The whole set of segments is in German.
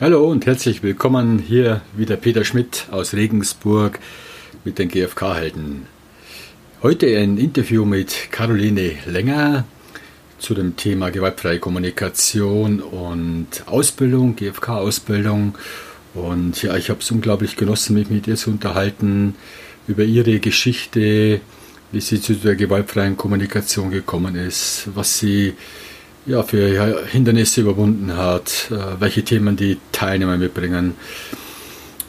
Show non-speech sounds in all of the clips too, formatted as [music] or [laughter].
Hallo und herzlich willkommen hier wieder Peter Schmidt aus Regensburg mit den GfK-Helden. Heute ein Interview mit Caroline Länger zu dem Thema gewaltfreie Kommunikation und Ausbildung, GfK-Ausbildung. Und ja, ich habe es unglaublich genossen, mich mit ihr zu unterhalten über ihre Geschichte, wie sie zu der gewaltfreien Kommunikation gekommen ist, was sie ja, für Hindernisse überwunden hat, äh, welche Themen die Teilnehmer mitbringen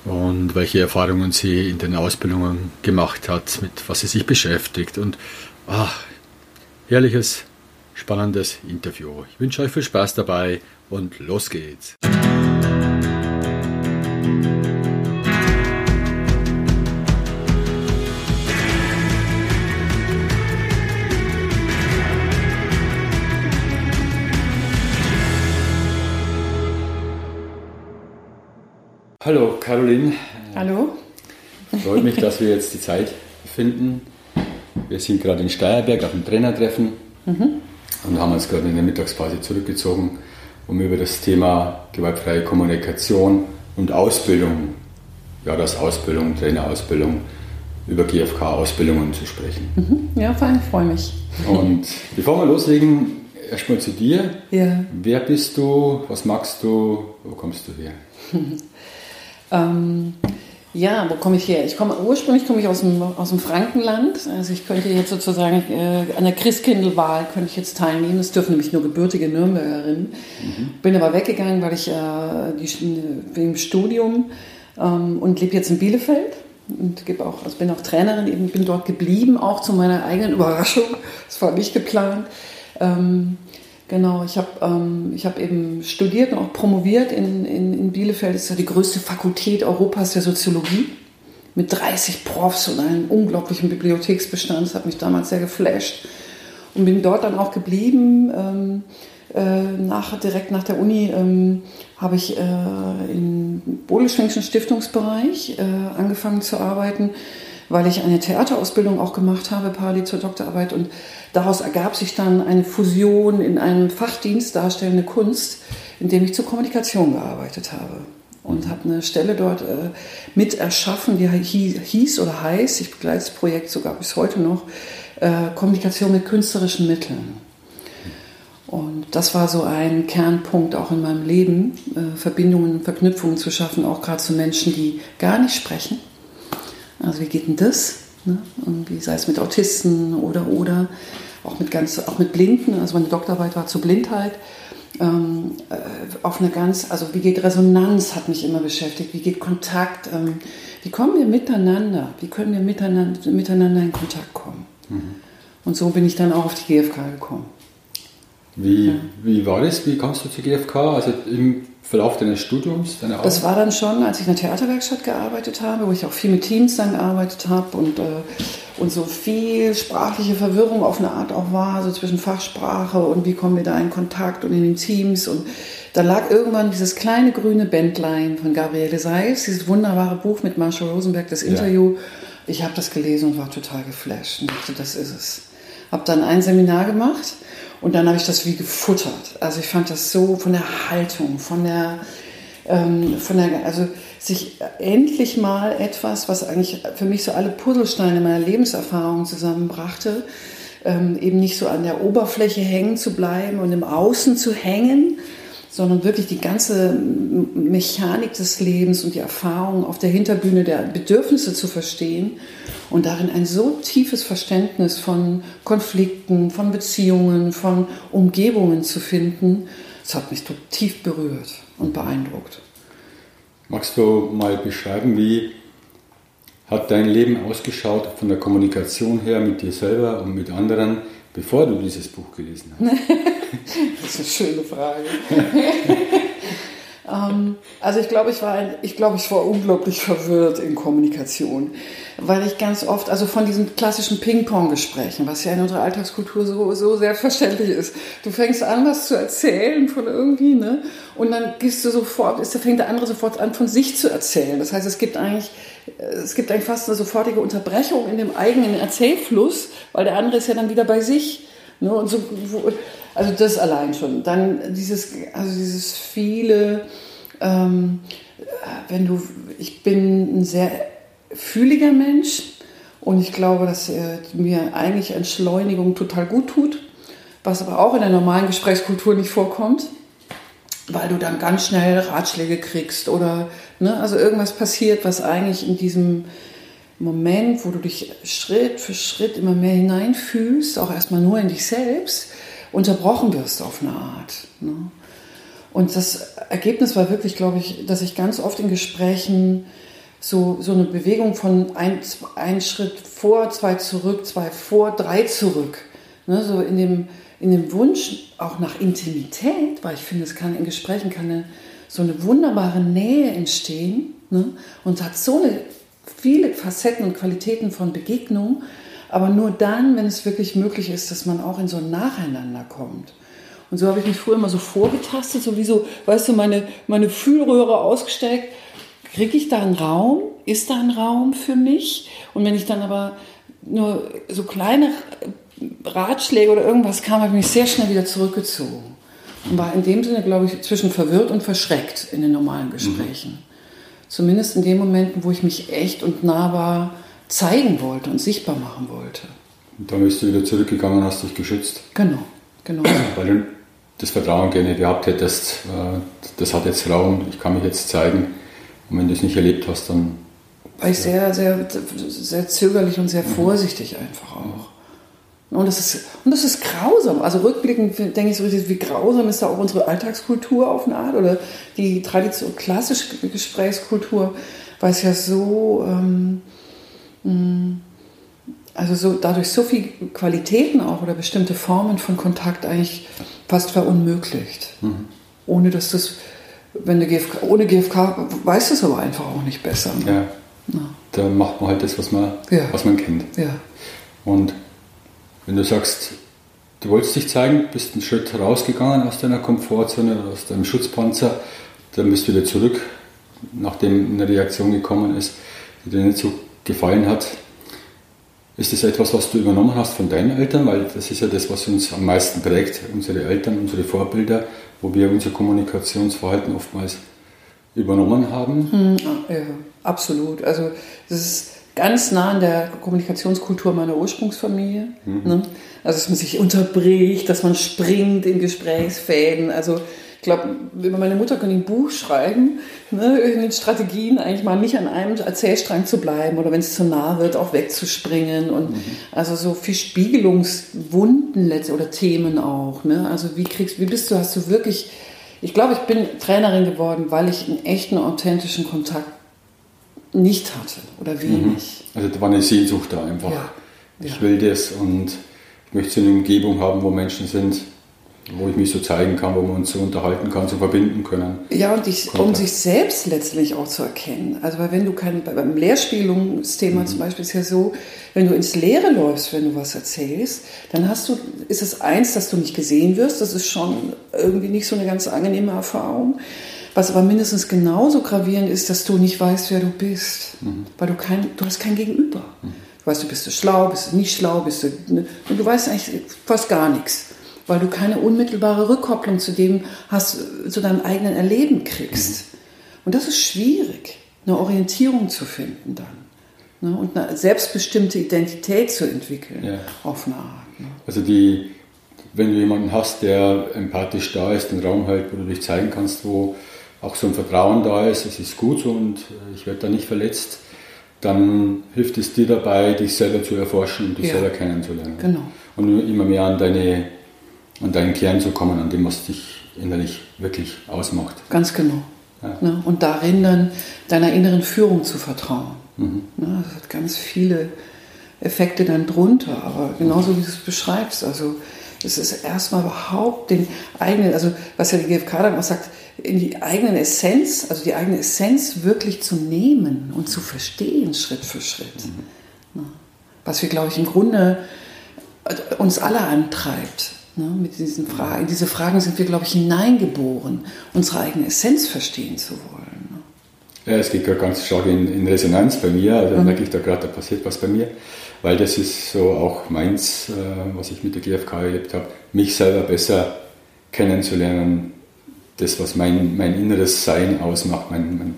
und welche Erfahrungen sie in den Ausbildungen gemacht hat, mit was sie sich beschäftigt. Und ach, herrliches, spannendes Interview. Ich wünsche euch viel Spaß dabei und los geht's. Hallo Caroline. Hallo. Freut mich, dass wir jetzt die Zeit finden. Wir sind gerade in Steierberg auf dem Trainertreffen mhm. und haben uns gerade in der Mittagspause zurückgezogen, um über das Thema gewaltfreie Kommunikation und Ausbildung, ja das Ausbildung, Trainerausbildung, über GFK-Ausbildungen zu sprechen. Mhm. Ja, vor allem freue mich. Und bevor wir loslegen, erstmal zu dir. Ja. Wer bist du? Was magst du? Wo kommst du her? [laughs] Ähm, ja, wo komme ich her? Ich komme ursprünglich komme ich aus dem, aus dem Frankenland. Also ich könnte jetzt sozusagen äh, an der Christkindlwahl könnte ich jetzt teilnehmen. Es dürfen nämlich nur gebürtige Nürnbergerinnen. Mhm. Bin aber weggegangen, weil ich äh, die, wegen Studium ähm, und lebe jetzt in Bielefeld und gebe auch, also bin auch Trainerin, eben bin dort geblieben, auch zu meiner eigenen Überraschung. Das war nicht geplant. Ähm, Genau, ich habe ähm, hab eben studiert und auch promoviert in, in, in Bielefeld. Das ist ja die größte Fakultät Europas der Soziologie mit 30 Profs und einem unglaublichen Bibliotheksbestand. Das hat mich damals sehr geflasht und bin dort dann auch geblieben. Ähm, äh, nach, direkt nach der Uni ähm, habe ich äh, im Bodelschwenkschen Stiftungsbereich äh, angefangen zu arbeiten weil ich eine Theaterausbildung auch gemacht habe, parallel zur Doktorarbeit. Und daraus ergab sich dann eine Fusion in einem Fachdienst Darstellende Kunst, in dem ich zur Kommunikation gearbeitet habe. Und habe eine Stelle dort äh, mit erschaffen, die hieß oder heißt, ich begleite das Projekt sogar bis heute noch, äh, Kommunikation mit künstlerischen Mitteln. Und das war so ein Kernpunkt auch in meinem Leben, äh, Verbindungen, Verknüpfungen zu schaffen, auch gerade zu Menschen, die gar nicht sprechen also wie geht denn das? Ne? Irgendwie, sei es mit Autisten oder oder auch mit ganz, auch mit Blinden. Also meine Doktorarbeit war zur Blindheit. Ähm, äh, auf eine ganz, also wie geht Resonanz hat mich immer beschäftigt. Wie geht Kontakt? Ähm, wie kommen wir miteinander? Wie können wir miteinander, miteinander in Kontakt kommen? Mhm. Und so bin ich dann auch auf die GfK gekommen. Wie, ja. wie war das? Wie kamst du zur GfK? Also im Verlauf deines Studiums? Deiner das war dann schon, als ich in der Theaterwerkstatt gearbeitet habe, wo ich auch viel mit Teams dann gearbeitet habe und, äh, und so viel sprachliche Verwirrung auf eine Art auch war, so zwischen Fachsprache und wie kommen wir da in Kontakt und in den Teams. Und da lag irgendwann dieses kleine grüne Bändlein von Gabriele Seis, dieses wunderbare Buch mit Marshall Rosenberg, das Interview. Ja. Ich habe das gelesen und war total geflasht und dachte, das ist es. Habe dann ein Seminar gemacht und dann habe ich das wie gefuttert. Also ich fand das so von der Haltung, von der, ähm, von der, also sich endlich mal etwas, was eigentlich für mich so alle Puzzlesteine meiner Lebenserfahrung zusammenbrachte, ähm, eben nicht so an der Oberfläche hängen zu bleiben und im Außen zu hängen, sondern wirklich die ganze Mechanik des Lebens und die Erfahrung auf der Hinterbühne der Bedürfnisse zu verstehen und darin ein so tiefes Verständnis von Konflikten, von Beziehungen, von Umgebungen zu finden, das hat mich tief berührt und beeindruckt. Magst du mal beschreiben, wie hat dein Leben ausgeschaut von der Kommunikation her mit dir selber und mit anderen, bevor du dieses Buch gelesen hast? [laughs] das ist eine schöne Frage. [laughs] Ähm, also ich glaube, ich war, ich glaube, ich war unglaublich verwirrt in Kommunikation, weil ich ganz oft, also von diesen klassischen Ping-Pong-Gesprächen, was ja in unserer Alltagskultur so, so selbstverständlich ist. Du fängst an, was zu erzählen von irgendwie, ne? Und dann gehst du sofort, ist, fängt der andere sofort an, von sich zu erzählen. Das heißt, es gibt eigentlich, es gibt eigentlich fast eine sofortige Unterbrechung in dem eigenen Erzählfluss, weil der andere ist ja dann wieder bei sich. Ne? Und so, also das allein schon. Dann dieses, also dieses viele Ähm, wenn du, ich bin ein sehr fühliger Mensch und ich glaube, dass äh, mir eigentlich Entschleunigung total gut tut, was aber auch in der normalen Gesprächskultur nicht vorkommt, weil du dann ganz schnell Ratschläge kriegst oder ne, also irgendwas passiert, was eigentlich in diesem Moment, wo du dich Schritt für Schritt immer mehr hineinfühlst, auch erstmal nur in dich selbst, unterbrochen wirst auf eine Art. Ne? Und das Ergebnis war wirklich, glaube ich, dass ich ganz oft in Gesprächen so, so eine Bewegung von ein, ein Schritt vor, zwei zurück, zwei vor, drei zurück. Ne, so in dem, in dem Wunsch auch nach Intimität, weil ich finde, es kann in Gesprächen kann eine, so eine wunderbare Nähe entstehen ne, und hat so eine, viele Facetten und Qualitäten von Begegnung, aber nur dann, wenn es wirklich möglich ist, dass man auch in so ein Nacheinander kommt. Und so habe ich mich früher immer so vorgetastet, sowieso, weißt du, meine, meine Fühlröhre ausgesteckt kriege ich da einen Raum? Ist da ein Raum für mich? Und wenn ich dann aber nur so kleine Ratschläge oder irgendwas kam, habe ich mich sehr schnell wieder zurückgezogen. Und war in dem Sinne, glaube ich, zwischen verwirrt und verschreckt in den normalen mhm. Gesprächen. Mhm. Zumindest in den Momenten, wo ich mich echt und nahbar zeigen wollte und sichtbar machen wollte. Und dann bist du wieder zurückgegangen und hast dich geschützt. Genau, genau. Weil du das Vertrauen gerne gehabt hättest, äh, das hat jetzt Raum, ich kann mich jetzt zeigen. Und wenn du es nicht erlebt hast, dann. War ich sehr, sehr, sehr zögerlich und sehr vorsichtig einfach auch. Und das, ist, und das ist grausam. Also rückblickend denke ich so, wie grausam ist da auch unsere Alltagskultur auf eine Art oder die tradition klassische Gesprächskultur, weil es ja so, ähm, mm, also so dadurch so viele Qualitäten auch oder bestimmte Formen von Kontakt eigentlich fast verunmöglicht. Mhm. Ohne dass das wenn du GFK, ohne GFK weißt du es aber einfach auch nicht besser. Ne? Ja. ja. Da macht man halt das, was man, ja. was man kennt. Ja. Und wenn du sagst, du wolltest dich zeigen, bist einen Schritt rausgegangen aus deiner Komfortzone, aus deinem Schutzpanzer, dann bist du wieder zurück, nachdem eine Reaktion gekommen ist, die dir nicht so gefallen hat. Ist das etwas, was du übernommen hast von deinen Eltern? Weil das ist ja das, was uns am meisten prägt, unsere Eltern, unsere Vorbilder wo wir unser Kommunikationsverhalten oftmals übernommen haben. Hm, ja, absolut. Also das ist ganz nah an der Kommunikationskultur meiner Ursprungsfamilie. Mhm. Ne? Also dass man sich unterbricht, dass man springt in Gesprächsfäden. Also ich glaube, meine Mutter könnte ein Buch schreiben, ne, in den Strategien eigentlich mal nicht an einem Erzählstrang zu bleiben oder wenn es zu nah wird, auch wegzuspringen und mhm. also so viel Spiegelungswunden oder Themen auch. Ne? Also wie kriegst, wie bist du, hast du wirklich, ich glaube, ich bin Trainerin geworden, weil ich einen echten, authentischen Kontakt nicht hatte oder wenig. Mhm. Also da war eine Sehnsucht da einfach. Ja. Ich ja. will das und ich möchte so eine Umgebung haben, wo Menschen sind, wo ich mich so zeigen kann, wo wir uns so unterhalten kann, so verbinden können. Ja, und ich, um sich selbst letztlich auch zu erkennen. Also weil wenn du kein, beim Lehrspielungsthema mhm. zum Beispiel ist ja so, wenn du ins Leere läufst, wenn du was erzählst, dann hast du, ist es eins, dass du nicht gesehen wirst, das ist schon irgendwie nicht so eine ganz angenehme Erfahrung. Was aber mindestens genauso gravierend ist, dass du nicht weißt, wer du bist. Mhm. Weil du kein, du hast kein Gegenüber. Mhm. Du weißt, du bist du schlau, bist du nicht schlau, bist du, ne, und du weißt eigentlich fast gar nichts weil du keine unmittelbare Rückkopplung zu dem hast, zu deinem eigenen Erleben kriegst. Mhm. Und das ist schwierig, eine Orientierung zu finden dann. Ne? Und eine selbstbestimmte Identität zu entwickeln ja. auf eine Art. Ne? Also die, wenn du jemanden hast, der empathisch da ist, den Raum halt, wo du dich zeigen kannst, wo auch so ein Vertrauen da ist, es ist gut so und äh, ich werde da nicht verletzt, dann hilft es dir dabei, dich selber zu erforschen und dich ja. selber kennenzulernen. Genau. Und immer mehr an deine an deinen Kern zu kommen, an dem, was dich innerlich wirklich ausmacht. Ganz genau. Ja. Ne? Und darin dann deiner inneren Führung zu vertrauen. Mhm. Ne? Das hat ganz viele Effekte dann drunter, aber genauso wie du es beschreibst. Also es ist erstmal überhaupt den eigenen, also was ja die GfK dann auch sagt, in die eigene Essenz, also die eigene Essenz wirklich zu nehmen und zu verstehen, Schritt für Schritt. Mhm. Was wir, glaube ich, im Grunde äh, uns alle antreibt. Ne, mit diesen Fragen. In diese Fragen sind wir, glaube ich, hineingeboren, unsere eigene Essenz verstehen zu wollen. Ne? Ja, es geht gerade ganz stark in, in, Resonanz bei mir. Also mhm. merke ich da gerade, da passiert was bei mir. Weil das ist so auch meins, äh, was ich mit der GfK erlebt habe, mich selber besser kennenzulernen, das, was mein, mein inneres Sein ausmacht, mein, mein,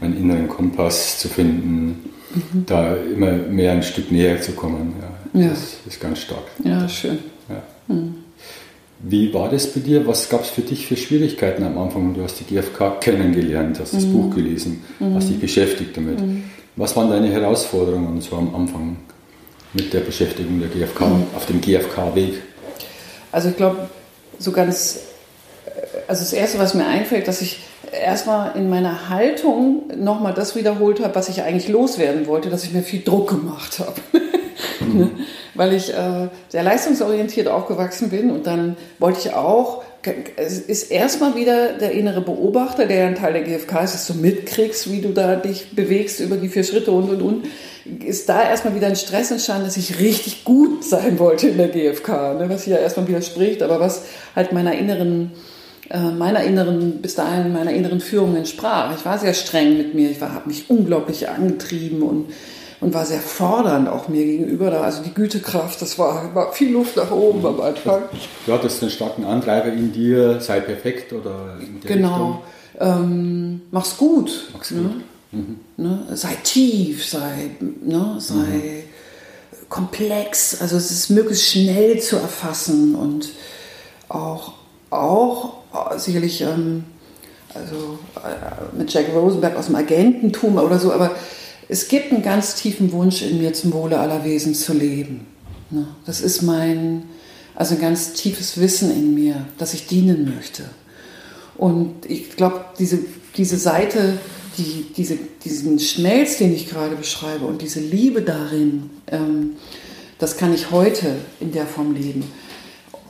meinen inneren Kompass zu finden, mhm. da immer mehr ein Stück näher zu kommen. Ja, ja. Das ist ganz stark. Ja, schön. Ja. Mhm. Wie war das bei dir? Was gab es für dich für Schwierigkeiten am Anfang? Du hast die GfK kennengelernt, hast das mhm. Buch gelesen, mhm. hast dich beschäftigt damit. Mhm. Was waren deine Herausforderungen so am Anfang mit der Beschäftigung der GfK, mhm. auf dem GfK-Weg? Also ich glaube, so ganz, also das Erste, was mir einfällt, dass ich erstmal in meiner Haltung nochmal das wiederholt habe, was ich eigentlich loswerden wollte, dass ich mir viel Druck gemacht habe. [laughs] Mhm. Weil ich äh, sehr leistungsorientiert aufgewachsen bin und dann wollte ich auch, es ist erstmal wieder der innere Beobachter, der ein Teil der GfK ist, dass du mitkriegst, wie du da dich bewegst über die vier Schritte und und und, ist da erstmal wieder ein Stress entstanden, dass ich richtig gut sein wollte in der GfK, ne, was hier erstmal widerspricht, aber was halt meiner inneren äh, meiner inneren, bis dahin meiner inneren Führung entsprach. Ich war sehr streng mit mir, ich habe mich unglaublich angetrieben und, und war sehr fordernd auch mir gegenüber. Da. Also die Gütekraft, das war, war viel Luft nach oben am Anfang. Du hattest einen starken Antreiber in dir, sei perfekt oder in der Genau. Ähm, mach's gut. Mach's ne? gut. Mhm. Ne? Sei tief, sei, ne? sei mhm. komplex. Also es ist möglichst schnell zu erfassen und auch, auch sicherlich ähm, also, äh, mit Jack Rosenberg aus dem Agententum oder so, aber es gibt einen ganz tiefen Wunsch in mir, zum Wohle aller Wesen zu leben. Ne? Das ist mein, also ein ganz tiefes Wissen in mir, dass ich dienen möchte. Und ich glaube, diese, diese Seite, die, diese, diesen Schmelz, den ich gerade beschreibe und diese Liebe darin, ähm, das kann ich heute in der Form leben.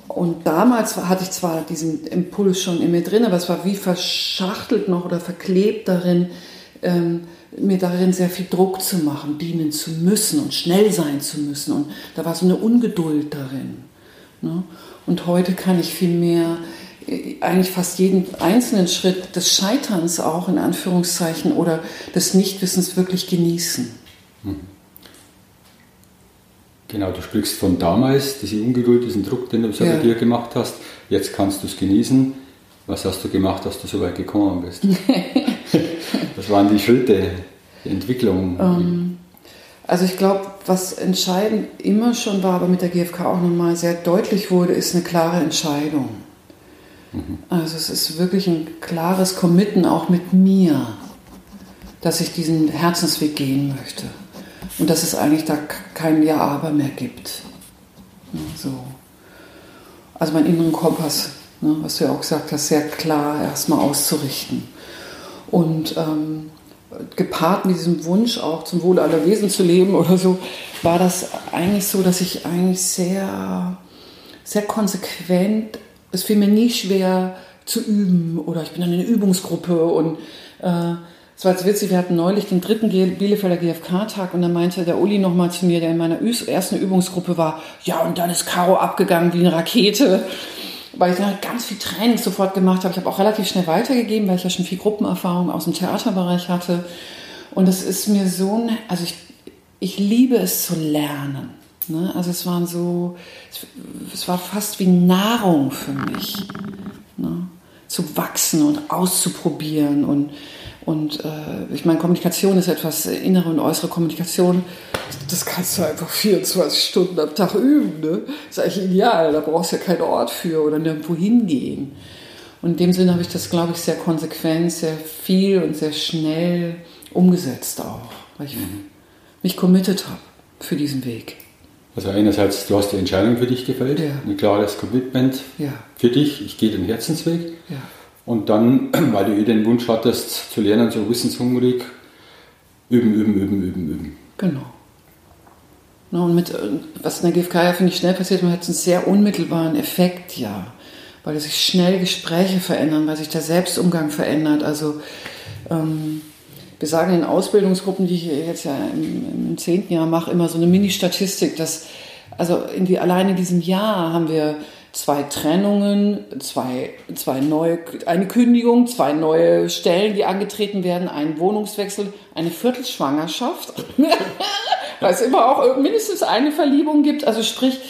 Und damals hatte ich zwar diesen Impuls schon in mir drin, aber es war wie verschachtelt noch oder verklebt darin, ähm, mir darin sehr viel Druck zu machen, dienen zu müssen und schnell sein zu müssen. Und da war so eine Ungeduld darin. Ne? Und heute kann ich viel mehr äh, eigentlich fast jeden einzelnen Schritt des Scheiterns auch in Anführungszeichen oder des Nichtwissens wirklich genießen. Mhm. Genau, du sprichst von damals, diese Ungeduld, diesen Druck, den du ja. bei dir gemacht hast. Jetzt kannst du es genießen. Was hast du gemacht, dass du so weit gekommen bist? [laughs] Was waren die Schritte, die Entwicklung? Um, ähm, also ich glaube, was entscheidend immer schon war, aber mit der GfK auch nochmal sehr deutlich wurde, ist eine klare Entscheidung. Mhm. Also es ist wirklich ein klares Committen auch mit mir, dass ich diesen Herzensweg gehen möchte. Und dass es eigentlich da kein Ja-Aber mehr gibt. So. Also meinen inneren Kompass, ne, was du ja auch gesagt hast, sehr klar erstmal auszurichten. Und ähm, gepaart mit diesem Wunsch auch zum Wohle aller Wesen zu leben oder so, war das eigentlich so, dass ich eigentlich sehr, sehr konsequent, es fiel mir nie schwer zu üben oder ich bin dann in einer Übungsgruppe und äh, es war jetzt witzig, wir hatten neulich den dritten Bielefelder GfK-Tag und dann meinte der Uli nochmal zu mir, der in meiner ersten Übungsgruppe war, ja und dann ist Caro abgegangen wie eine Rakete, weil ich halt ganz viel Training sofort gemacht habe. Ich habe auch relativ schnell weitergegeben, weil ich ja schon viel Gruppenerfahrung aus dem Theaterbereich hatte. Und es ist mir so, also ich, ich liebe es zu lernen. Ne? Also es waren so, es war fast wie Nahrung für mich, ne? zu wachsen und auszuprobieren und und äh, ich meine, Kommunikation ist etwas, innere und äußere Kommunikation, das kannst du einfach 24 Stunden am Tag üben. Ne? Das ist eigentlich ideal, da brauchst du ja keinen Ort für oder nirgendwo hingehen. Und in dem Sinne habe ich das, glaube ich, sehr konsequent, sehr viel und sehr schnell umgesetzt auch, weil ich mhm. mich committed habe für diesen Weg. Also einerseits, du hast die Entscheidung für dich gefällt, ja. ein klares Commitment ja. für dich, ich gehe den Herzensweg. Ja. Und dann, [clears throat] weil du eh den Wunsch hattest zu lernen, so wissenshungrig, üben, üben, üben, üben, üben. Genau. Und mit, was in der GfK ja, finde ich, schnell passiert, man hat einen sehr unmittelbaren Effekt, ja. Weil sich schnell Gespräche verändern, weil sich der Selbstumgang verändert. Also, ähm, wir sagen in Ausbildungsgruppen, die ich jetzt ja im, im zehnten Jahr mache, immer so eine Mini-Statistik, dass, also in die, allein in diesem Jahr haben wir zwei Trennungen, zwei, zwei neue, eine Kündigung, zwei neue Stellen, die angetreten werden, einen Wohnungswechsel, eine Viertelschwangerschaft, [laughs] weil es immer auch mindestens eine Verliebung gibt. Also sprich,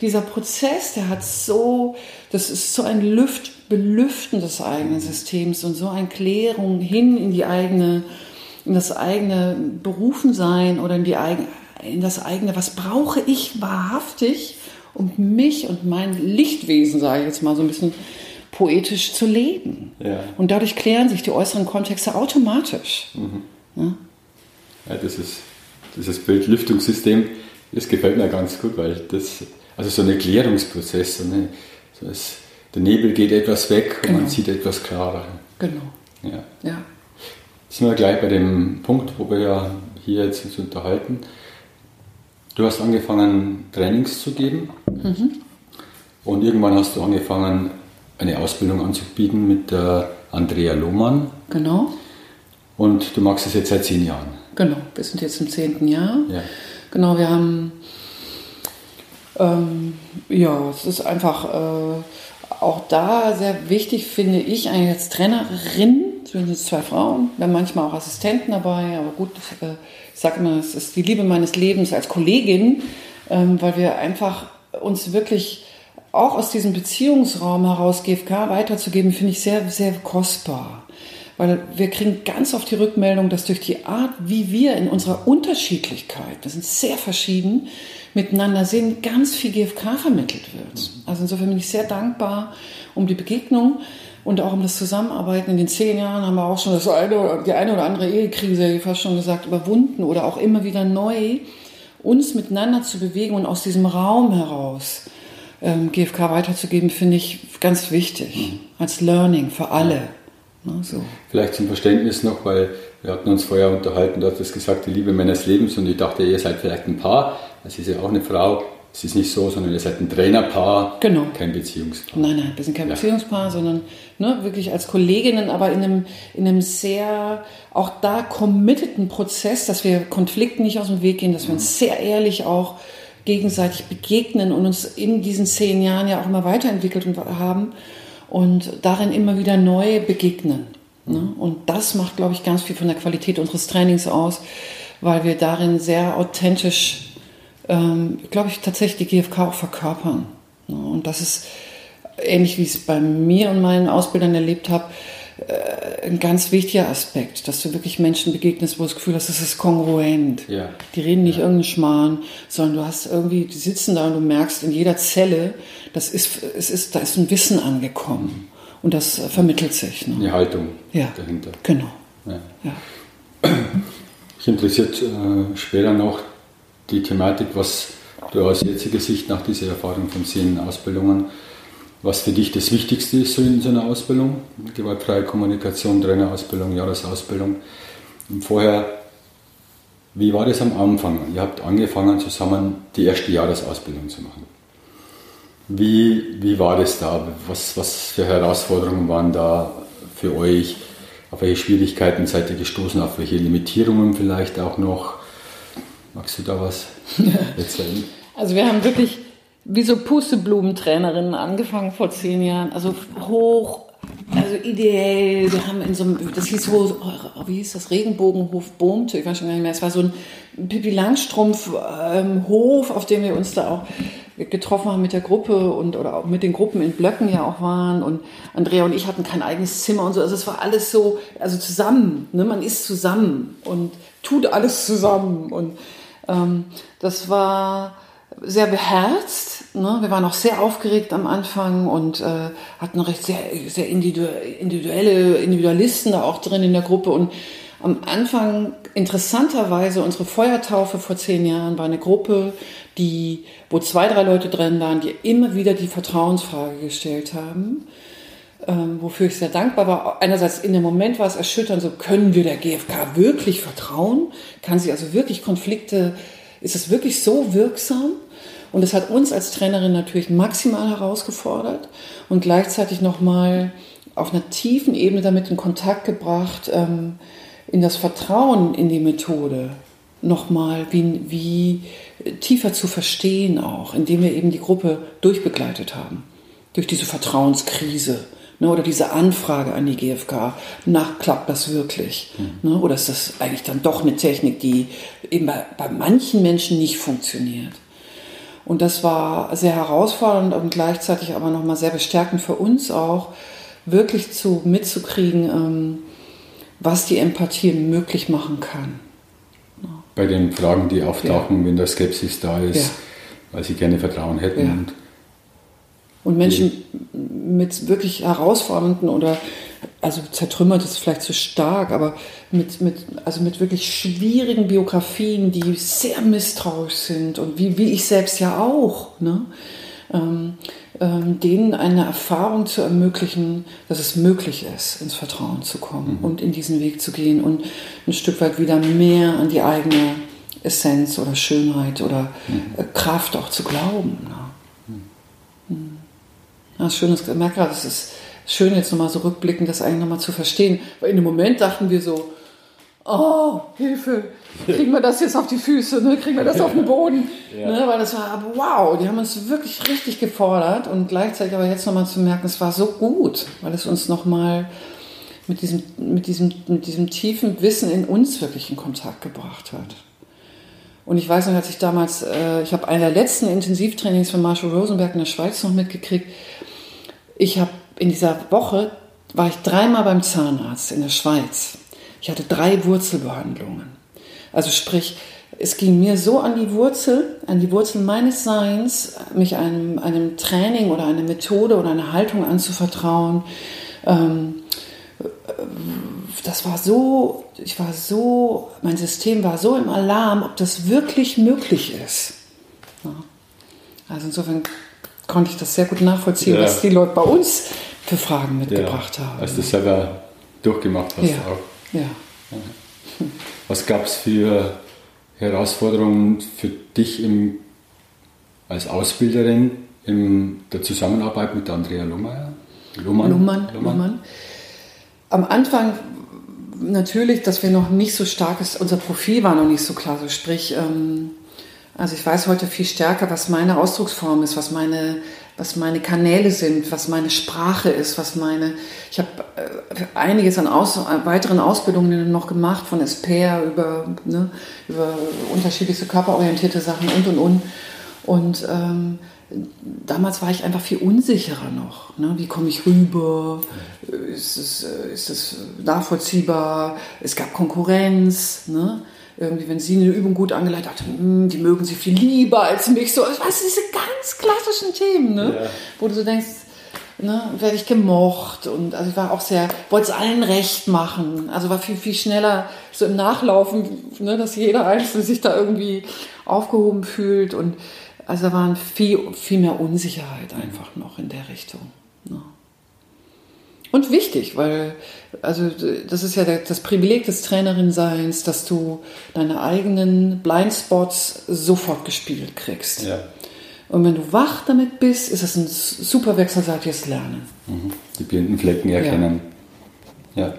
dieser Prozess, der hat so, das ist so ein Lüft, Belüften des eigenen Systems und so eine Klärung hin in die eigene, in das eigene Berufensein oder in die eigene, in das eigene, was brauche ich wahrhaftig, um mich und mein Lichtwesen, sage ich jetzt mal so ein bisschen poetisch zu leben. Ja. Und dadurch klären sich die äußeren Kontexte automatisch. Mhm. Ja? ja, das ist dieses Bildlüftungssystem, das gefällt mir ganz gut, weil das, also so ein Klärungsprozess, so eine, so das, der Nebel geht etwas weg und genau. man sieht etwas klarer. Genau. Ja. ja. Jetzt sind wir gleich bei dem Punkt, wo wir ja hier jetzt uns unterhalten. Du hast angefangen, Trainings zu geben. Mhm. Und irgendwann hast du angefangen, eine Ausbildung anzubieten mit der Andrea Lohmann. Genau. Und du machst es jetzt seit zehn Jahren. Genau, wir sind jetzt im zehnten Jahr. Ja. Genau, wir haben, ähm, ja, es ist einfach äh, auch da sehr wichtig, finde ich, eigentlich als Trainerin, sind jetzt zwei Frauen, wir haben manchmal auch Assistenten dabei, aber gut, äh, ich sage immer, es ist die Liebe meines Lebens als Kollegin, ähm, weil wir einfach uns wirklich auch aus diesem Beziehungsraum heraus GFK weiterzugeben, finde ich sehr, sehr kostbar. Weil wir kriegen ganz oft die Rückmeldung, dass durch die Art, wie wir in unserer Unterschiedlichkeit, wir sind sehr verschieden, miteinander sind, ganz viel GFK vermittelt wird. Also insofern bin ich sehr dankbar um die Begegnung und auch um das Zusammenarbeiten. In den zehn Jahren haben wir auch schon das eine, die eine oder andere Ehekrise, wie fast schon gesagt, überwunden oder auch immer wieder neu uns miteinander zu bewegen und aus diesem Raum heraus ähm, GFK weiterzugeben, finde ich ganz wichtig. Mhm. Als Learning für alle. Ja, so. Vielleicht zum Verständnis noch, weil wir hatten uns vorher unterhalten, du hattest gesagt, die Liebe meines Lebens und ich dachte, ihr seid vielleicht ein Paar. Es ist ja auch eine Frau. Es ist nicht so, sondern ihr seid ein Trainerpaar, genau. kein Beziehungspaar. Nein, nein, wir sind kein ja. Beziehungspaar, sondern ne, wirklich als Kolleginnen, aber in einem, in einem sehr auch da committeden Prozess, dass wir Konflikten nicht aus dem Weg gehen, dass wir uns sehr ehrlich auch gegenseitig begegnen und uns in diesen zehn Jahren ja auch immer weiterentwickelt haben und darin immer wieder neu begegnen. Ne? Und das macht, glaube ich, ganz viel von der Qualität unseres Trainings aus, weil wir darin sehr authentisch, ähm, glaube ich, tatsächlich die GfK auch verkörpern. Ne? Und das ist ähnlich, wie ich es bei mir und meinen Ausbildern erlebt habe, äh, ein ganz wichtiger Aspekt, dass du wirklich Menschen begegnest, wo du das Gefühl hast, das ist kongruent. Ja. Die reden nicht ja. irgendeinen Schmarrn, sondern du hast irgendwie, die sitzen da und du merkst in jeder Zelle, das ist, es ist, da ist ein Wissen angekommen. Und das vermittelt sich. Ne? Eine Haltung ja. dahinter. Genau. Ja. Ja. Mich interessiert äh, später noch die Thematik, was du aus jetziger Sicht nach dieser Erfahrung von zehn Ausbildungen was für dich das Wichtigste ist in so einer Ausbildung. Gewaltfreie Kommunikation, Trainerausbildung, Jahresausbildung. Und vorher, wie war das am Anfang? Ihr habt angefangen zusammen die erste Jahresausbildung zu machen. Wie, wie war das da? Was, was für Herausforderungen waren da für euch? Auf welche Schwierigkeiten seid ihr gestoßen? Auf welche Limitierungen vielleicht auch noch? Magst du da was [laughs] erzählen? Also wir haben wirklich wie so Pusteblumentrainerinnen angefangen vor zehn Jahren. Also hoch, also ideell. Wir haben in so einem, das hieß so, wie hieß das, Regenbogenhof Bohmte, ich weiß schon gar nicht mehr. Es war so ein Pippi Langstrumpf ähm, Hof, auf dem wir uns da auch getroffen haben mit der Gruppe und oder auch mit den Gruppen in Blöcken ja auch waren und Andrea und ich hatten kein eigenes Zimmer und so. Also es war alles so, also zusammen. Ne? Man ist zusammen und tut alles zusammen und das war sehr beherzt. Ne? Wir waren auch sehr aufgeregt am Anfang und äh, hatten recht sehr, sehr individuelle Individualisten da auch drin in der Gruppe. Und am Anfang, interessanterweise, unsere Feuertaufe vor zehn Jahren war eine Gruppe, die, wo zwei, drei Leute drin waren, die immer wieder die Vertrauensfrage gestellt haben. Ähm, wofür ich sehr dankbar war. Einerseits in dem Moment war es erschütternd, so können wir der GfK wirklich vertrauen? Kann sie also wirklich Konflikte ist es wirklich so wirksam? Und es hat uns als Trainerin natürlich maximal herausgefordert und gleichzeitig nochmal auf einer tiefen Ebene damit in Kontakt gebracht, ähm, in das Vertrauen in die Methode nochmal wie, wie tiefer zu verstehen auch, indem wir eben die Gruppe durchbegleitet haben, durch diese Vertrauenskrise Ne, oder diese Anfrage an die GfK, nach klappt das wirklich? Mhm. Ne, oder ist das eigentlich dann doch eine Technik, die eben bei, bei manchen Menschen nicht funktioniert? Und das war sehr herausfordernd und gleichzeitig aber nochmal sehr bestärkend für uns auch, wirklich zu, mitzukriegen, ähm, was die Empathie möglich machen kann. Bei den Fragen, die auftauchen, ja. wenn da Skepsis da ist, ja. weil sie gerne Vertrauen hätten. Ja. Und, Menschen mit wirklich herausfordernden oder also zertrümmert ist vielleicht zu stark, aber mit, mit, also mit wirklich schwierigen Biografien, die sehr misstrauisch sind und wie, wie ich selbst ja auch, ne? Ähm, ähm, denen eine Erfahrung zu ermöglichen, dass es möglich ist, ins Vertrauen zu kommen mhm. und in diesen Weg zu gehen und ein Stück weit wieder mehr an die eigene Essenz oder Schönheit oder mhm. Äh, Kraft auch zu glauben. Ne? Ja, das Schöne ist, ich merke gerade, es ist schön jetzt nochmal so rückblickend, das eigentlich nochmal zu verstehen. Weil in dem Moment dachten wir so, oh, Hilfe, kriegen wir das jetzt auf die Füße, ne? kriegen wir das auf den Boden. [laughs] Ja. Ne? Weil das war, aber wow, die haben uns wirklich richtig gefordert und gleichzeitig aber jetzt nochmal zu merken, es war so gut, weil es uns nochmal mit diesem, mit, diesem, mit diesem tiefen Wissen in uns wirklich in Kontakt gebracht hat. Und ich weiß noch, als ich damals, äh, ich habe einer der letzten Intensivtrainings von Marshall Rosenberg in der Schweiz noch mitgekriegt. Ich habe in dieser Woche, war ich dreimal beim Zahnarzt in der Schweiz. Ich hatte drei Wurzelbehandlungen. Also sprich, es ging mir so an die Wurzel, an die Wurzel meines Seins, mich einem, einem Training oder einer Methode oder einer Haltung anzuvertrauen. Ähm, das war so, ich war so, mein System war so im Alarm, ob das wirklich möglich ist. Also insofern konnte ich das sehr gut nachvollziehen, ja. was die Leute bei uns für Fragen mitgebracht ja. haben. Als du selber durchgemacht hast ja. auch. Ja. [laughs] Was gab es für Herausforderungen für dich im, als Ausbilderin in der Zusammenarbeit mit Andrea Lohmeier? Luhmann, Luhmann, Luhmann. Am Anfang natürlich, dass wir noch nicht so stark ist, unser Profil war noch nicht so klar. So sprich, ähm, also ich weiß heute viel stärker, was meine Ausdrucksform ist, was meine was meine Kanäle sind, was meine Sprache ist, was meine. Ich habe äh, einiges an Aus, weiteren Ausbildungen noch gemacht, von Esper über, ne, über unterschiedlichste körperorientierte Sachen und und und. Und ähm, damals war ich einfach viel unsicherer noch. Ne? Wie komme ich rüber? Ist es, ist es nachvollziehbar? Es gab Konkurrenz. Ne? Irgendwie, wenn sie eine Übung gut angeleitet hat, hm, die mögen sie viel lieber als mich. So, weißt du, diese ganz klassischen Themen, ne? Ja. wo du so denkst, ne, werde ich gemocht und also ich war auch sehr, wollte es allen recht machen. Also war viel, viel schneller so im Nachlaufen, ne, dass jeder Einzelne sich da irgendwie aufgehoben fühlt und also da war viel, viel mehr Unsicherheit einfach noch in der Richtung. Ne? Und wichtig, weil also das ist ja das Privileg des Trainerin-Seins, dass du deine eigenen Blindspots sofort gespiegelt kriegst. Ja. Und wenn du wach damit bist, ist es ein super wechselseitiges Lernen. Mhm. Die blinden Flecken erkennen. Ja. ja.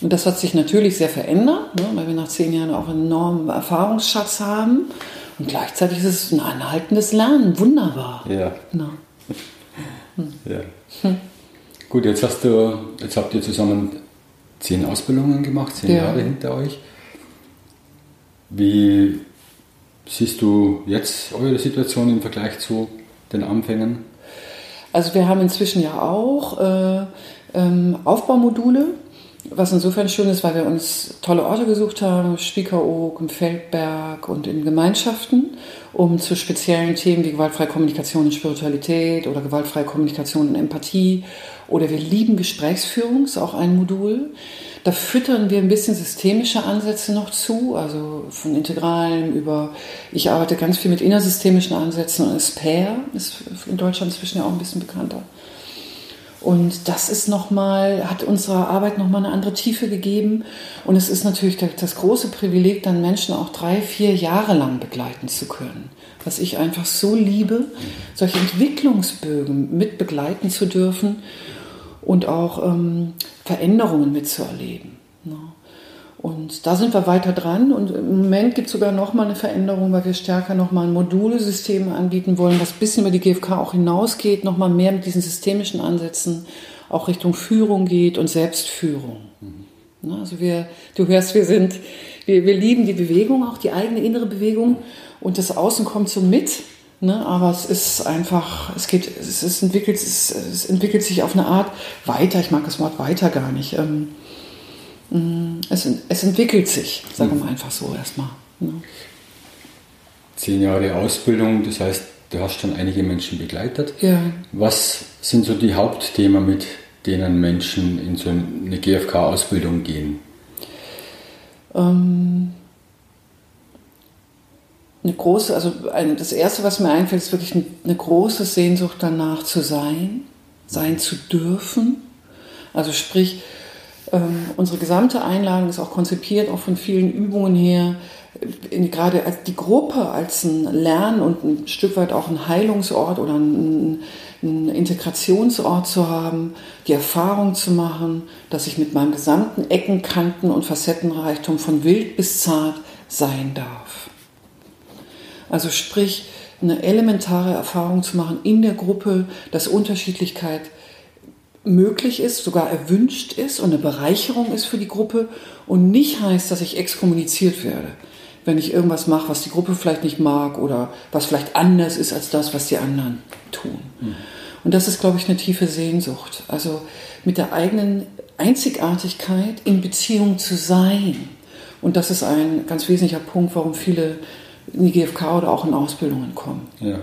Und das hat sich natürlich sehr verändert, ne, weil wir nach zehn Jahren auch einen enormen Erfahrungsschatz haben. Und gleichzeitig ist es ein anhaltendes Lernen. Wunderbar. Ja. Genau. Hm. ja. Hm. Gut, jetzt hast du, jetzt habt ihr zusammen zehn Ausbildungen gemacht, zehn ja. Jahre hinter euch. Wie siehst du jetzt eure Situation im Vergleich zu den Anfängen? Also wir haben inzwischen ja auch äh, ähm, Aufbaumodule, was insofern schön ist, weil wir uns tolle Orte gesucht haben, Spiekeroog, im Feldberg und in Gemeinschaften, um zu speziellen Themen wie gewaltfreie Kommunikation und Spiritualität oder gewaltfreie Kommunikation und Empathie oder wir lieben Gesprächsführung, ist auch ein Modul. Da füttern wir ein bisschen systemische Ansätze noch zu, also von Integralen über, ich arbeite ganz viel mit innersystemischen Ansätzen und SPARE ist in Deutschland inzwischen ja auch ein bisschen bekannter. Und das ist nochmal, hat unserer Arbeit nochmal eine andere Tiefe gegeben. Und es ist natürlich das große Privileg, dann Menschen auch drei, vier Jahre lang begleiten zu können. Was ich einfach so liebe, solche Entwicklungsbögen mit begleiten zu dürfen und auch ähm, Veränderungen mitzuerleben. Ne? Und da sind wir weiter dran und im Moment gibt es sogar nochmal eine Veränderung, weil wir stärker nochmal ein Modulsystem anbieten wollen, was ein bisschen über die GfK auch hinausgeht, nochmal mehr mit diesen systemischen Ansätzen auch Richtung Führung geht und Selbstführung. Mhm. Also wir, du hörst, wir sind, wir, wir lieben die Bewegung, auch die eigene innere Bewegung und das Außen kommt so mit. Ne? Aber es ist einfach, es geht, es, entwickelt, es, es, entwickelt sich auf eine Art weiter. Ich mag das Wort weiter gar nicht. Ähm, es, es entwickelt sich, sagen wir einfach so erstmal. Ne? Zehn Jahre Ausbildung, das heißt, du hast schon einige Menschen begleitet. Ja. Was sind so die Hauptthemen, mit denen Menschen in so eine GfK-Ausbildung gehen? Ähm, eine große, also das Erste, was mir einfällt, ist wirklich eine große Sehnsucht danach zu sein, sein zu dürfen. Also sprich, ähm, unsere gesamte Einladung ist auch konzipiert, auch von vielen Übungen her, in, gerade die Gruppe als ein Lern- und ein Stück weit auch ein Heilungsort oder ein, ein Integrationsort zu haben, die Erfahrung zu machen, dass ich mit meinem gesamten Ecken, Kanten und Facettenreichtum von wild bis zart sein darf. Also sprich, eine elementare Erfahrung zu machen in der Gruppe, dass Unterschiedlichkeit möglich ist, sogar erwünscht ist und eine Bereicherung ist für die Gruppe und nicht heißt, dass ich exkommuniziert werde, wenn ich irgendwas mache, was die Gruppe vielleicht nicht mag oder was vielleicht anders ist als das, was die anderen tun. Mhm. Und das ist, glaube ich, eine tiefe Sehnsucht. Also mit der eigenen Einzigartigkeit in Beziehung zu sein. Und das ist ein ganz wesentlicher Punkt, warum viele in die GfK oder auch in Ausbildungen kommen. Ja.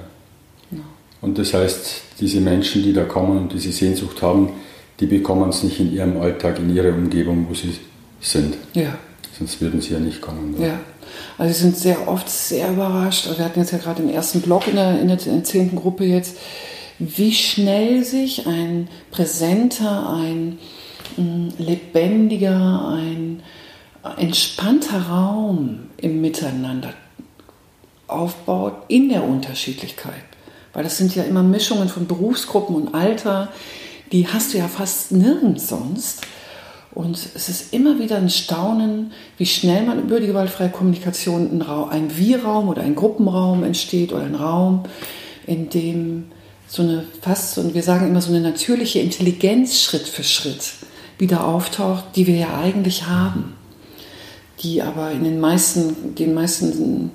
Und das heißt, diese Menschen, die da kommen und diese Sehnsucht haben, die bekommen es nicht in ihrem Alltag, in ihrer Umgebung, wo sie sind. Ja. Sonst würden sie ja nicht kommen. Oder? Ja. Also sie sind sehr oft sehr überrascht. Also wir hatten jetzt ja gerade den ersten Blog in der, in der, in der zehnten Gruppe jetzt, wie schnell sich ein präsenter, ein mm, lebendiger, ein entspannter Raum im Miteinander aufbaut in der Unterschiedlichkeit. Weil das sind ja immer Mischungen von Berufsgruppen und Alter, die hast du ja fast nirgends sonst. Und es ist immer wieder ein Staunen, wie schnell man über die gewaltfreie Kommunikation ein, Raum, ein Wir-Raum oder ein Gruppenraum entsteht oder ein Raum, in dem so eine fast, und wir sagen immer so eine natürliche Intelligenz Schritt für Schritt wieder auftaucht, die wir ja eigentlich haben, die aber in den meisten, den meisten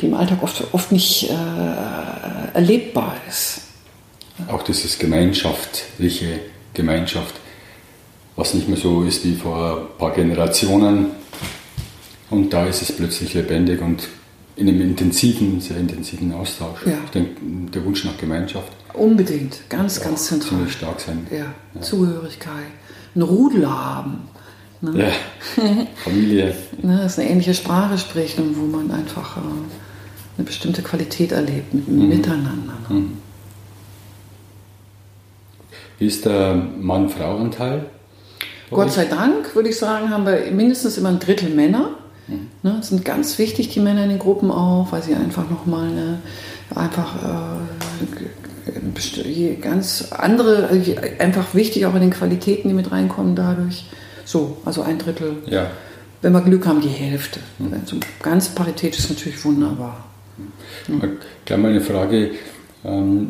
die im Alltag oft, oft nicht äh, erlebbar ist. Auch dieses gemeinschaftliche Gemeinschaft, was nicht mehr so ist wie vor ein paar Generationen. Und da ist es plötzlich lebendig und in einem intensiven, sehr intensiven Austausch. Ja. Ich denke, der Wunsch nach Gemeinschaft. Unbedingt, ganz, ganz zentral. Ziemlich stark sein. Ja. ja. Zugehörigkeit, ein Rudel haben. Ne? Ja. [laughs] Familie. ne, dass eine ähnliche Sprache spricht und wo man einfach äh, eine bestimmte Qualität erlebt mit mhm. Miteinander. Ne? Mhm. Wie ist der Mann-Frau-Anteil? Gott sei Dank, würde ich sagen, haben wir mindestens immer ein Drittel Männer. Mhm. Ne, sind ganz wichtig, die Männer in den Gruppen auch, weil sie einfach nochmal eine, einfach äh, ganz andere, also einfach wichtig auch in den Qualitäten, die mit reinkommen dadurch. So, also ein Drittel. Ja. Wenn wir Glück haben, die Hälfte. Mhm. Also ganz paritätisch ist natürlich wunderbar. Gleich mal eine Frage ähm,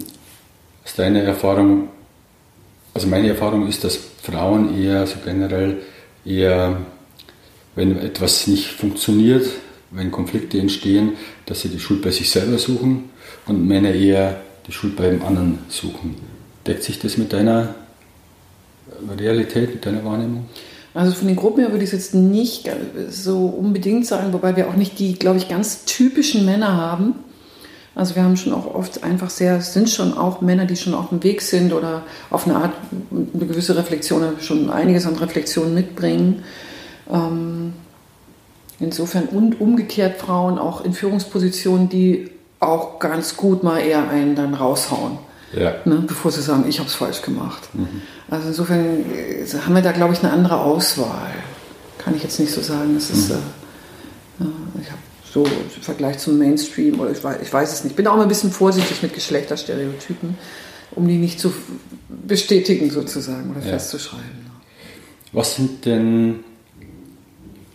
aus deiner Erfahrung. Also meine Erfahrung ist, dass Frauen eher so generell eher, wenn etwas nicht funktioniert, wenn Konflikte entstehen, dass sie die Schuld bei sich selber suchen und Männer eher die Schuld beim anderen suchen. Deckt sich das mit deiner Realität, mit deiner Wahrnehmung? Also von den Gruppen her würde ich es jetzt nicht so unbedingt sagen, wobei wir auch nicht die, glaube ich, ganz typischen Männer haben. Also wir haben schon auch oft einfach sehr, sind schon auch Männer, die schon auf dem Weg sind oder auf eine Art, eine gewisse Reflexion, schon einiges an Reflexion mitbringen. Ähm, insofern und umgekehrt Frauen auch in Führungspositionen, die auch ganz gut mal eher einen dann raushauen. Ja. Ne, bevor sie sagen, ich habe es falsch gemacht. Mhm. Also insofern äh, haben wir da, glaube ich, eine andere Auswahl. Kann ich jetzt nicht so sagen. Das ist, mhm. äh, ich habe so im Vergleich zum Mainstream oder ich weiß, ich weiß es nicht. Ich bin auch mal ein bisschen vorsichtig mit Geschlechterstereotypen, um die nicht zu bestätigen sozusagen oder ja. festzuschreiben. Was sind denn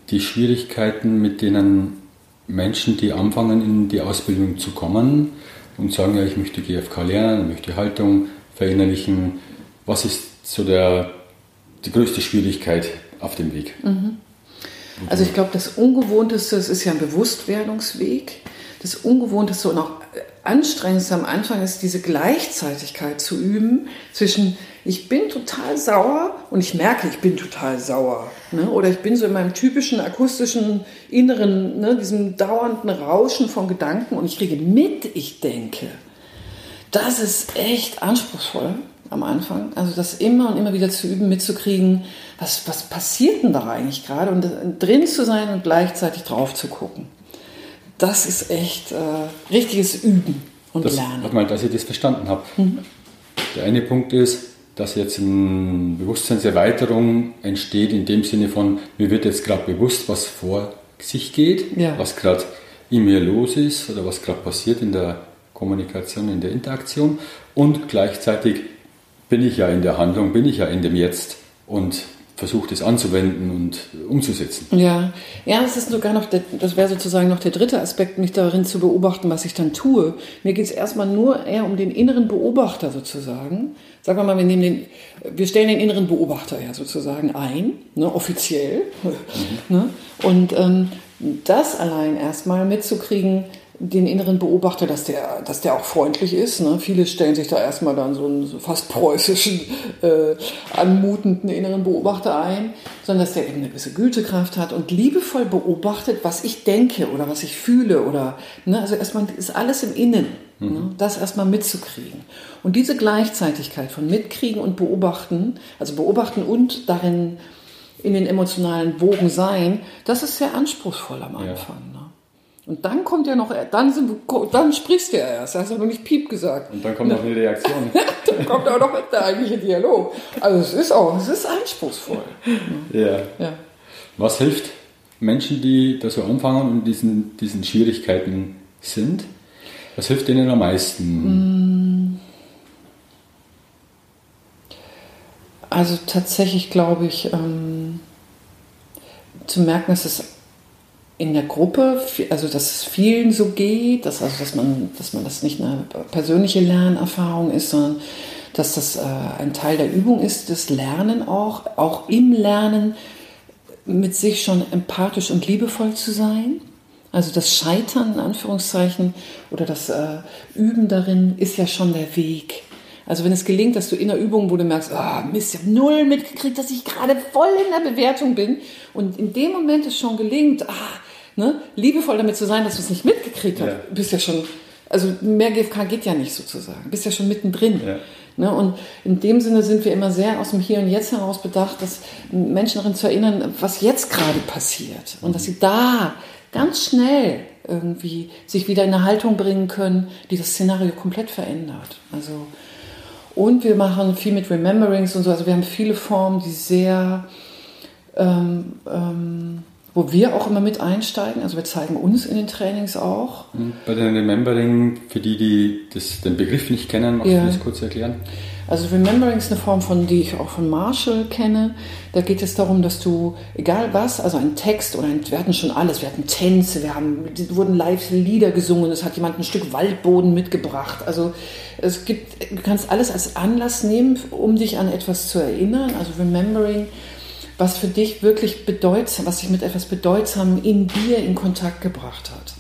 die Schwierigkeiten, mit denen Menschen, die anfangen, in die Ausbildung zu kommen und sagen, ja, ich möchte GFK lernen, ich möchte Haltung verinnerlichen, was ist so der, die größte Schwierigkeit auf dem Weg? Mhm. Also ich glaube, das Ungewohnteste, es ist ja ein Bewusstwerdungsweg, das Ungewohnteste und auch Anstrengendste am Anfang ist, diese Gleichzeitigkeit zu üben zwischen ich bin total sauer und ich merke, ich bin total sauer. Ne? Oder ich bin so in meinem typischen akustischen Inneren, ne, diesem dauernden Rauschen von Gedanken und ich kriege mit, ich denke. Das ist echt anspruchsvoll am Anfang. Also das immer und immer wieder zu üben, mitzukriegen, was, was passiert denn da eigentlich gerade und drin zu sein und gleichzeitig drauf zu gucken. Das ist echt äh, richtiges Üben und das, Lernen. Warte mal, dass ich das verstanden habe. Mhm. Der eine Punkt ist, dass jetzt eine Bewusstseinserweiterung entsteht in dem Sinne von, mir wird jetzt gerade bewusst, was vor sich geht, ja. was gerade in mir los ist oder was gerade passiert in der Kommunikation, in der Interaktion und gleichzeitig bin ich ja in der Handlung, bin ich ja in dem Jetzt und versuche das anzuwenden und umzusetzen. Ja, ja, das ist sogar noch, der, das wäre sozusagen noch der dritte Aspekt, mich darin zu beobachten, was ich dann tue. Mir geht es erstmal nur eher um den inneren Beobachter sozusagen. Sagen wir mal, wir nehmen den, wir stellen den inneren Beobachter ja sozusagen ein, ne, offiziell. Mhm. [laughs] Ne? Und ähm, das allein erstmal mitzukriegen, den inneren Beobachter, dass der, dass der auch freundlich ist. Ne? Viele stellen sich da erstmal dann so einen fast preußischen, äh, anmutenden inneren Beobachter ein, sondern dass der eben eine gewisse Gütekraft hat und liebevoll beobachtet, was ich denke oder was ich fühle oder, ne? also erstmal ist alles im Innen, ne? mhm. ne? das erstmal mitzukriegen. Und diese Gleichzeitigkeit von mitkriegen und beobachten, also beobachten und darin in den emotionalen Wogen sein, das ist sehr anspruchsvoll am Anfang. Ja. Und dann kommt ja noch, dann, sind, dann sprichst du ja erst, hast du noch nicht Piep gesagt. Und dann kommt noch eine Reaktion. [laughs] dann kommt auch noch der eigentliche Dialog. Also es ist auch, es ist anspruchsvoll. Ja. ja. Was hilft Menschen, die da so anfangen und diesen, diesen Schwierigkeiten sind? Was hilft denen am meisten? Also tatsächlich glaube ich, ähm, zu merken, dass es in der Gruppe, also dass es vielen so geht, dass, also dass, man, dass man das nicht eine persönliche Lernerfahrung ist, sondern dass das äh, ein Teil der Übung ist, das Lernen auch, auch im Lernen mit sich schon empathisch und liebevoll zu sein. Also das Scheitern in Anführungszeichen oder das äh, Üben darin ist ja schon der Weg. Also wenn es gelingt, dass du in der Übung, wo du merkst, ah, Mist, ich habe null mitgekriegt, dass ich gerade voll in der Bewertung bin und in dem Moment es schon gelingt, ah, ne, liebevoll damit zu sein, dass du es nicht mitgekriegt hast, ja. bist ja schon, also mehr GFK geht ja nicht sozusagen, bist ja schon mittendrin. Ja. Ne, und in dem Sinne sind wir immer sehr aus dem Hier und Jetzt heraus bedacht, dass Menschen daran zu erinnern, was jetzt gerade passiert und dass sie da ganz schnell irgendwie sich wieder in eine Haltung bringen können, die das Szenario komplett verändert. Also und wir machen viel mit Rememberings und so. Also wir haben viele Formen, die sehr ähm, ähm, wo wir auch immer mit einsteigen. Also wir zeigen uns in den Trainings auch. Mhm. Bei den Remembering, für die, die das, den Begriff nicht kennen, magst ja. du das kurz erklären? Also Remembering ist eine Form, von die ich auch von Marshall kenne. Da geht es darum, dass du, egal was, also ein Text oder ein, wir hatten schon alles, wir hatten Tänze, wir haben, wurden live Lieder gesungen, es hat jemand ein Stück Waldboden mitgebracht. Also es gibt, du kannst alles als Anlass nehmen, um dich an etwas zu erinnern. Also Remembering was für dich wirklich bedeutsam, was dich mit etwas Bedeutsamem in dir in Kontakt gebracht hat.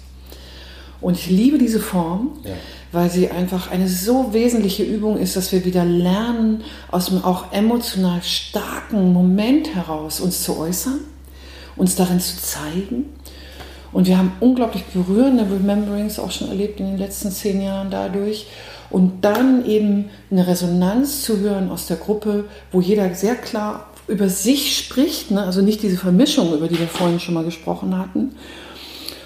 Und ich liebe diese Form, ja. weil sie einfach eine so wesentliche Übung ist, dass wir wieder lernen, aus einem auch emotional starken Moment heraus uns zu äußern, uns darin zu zeigen. Und wir haben unglaublich berührende Rememberings auch schon erlebt in den letzten zehn Jahren dadurch. Und dann eben eine Resonanz zu hören aus der Gruppe, wo jeder sehr klar über sich spricht, ne? also nicht diese Vermischung, über die wir vorhin schon mal gesprochen hatten.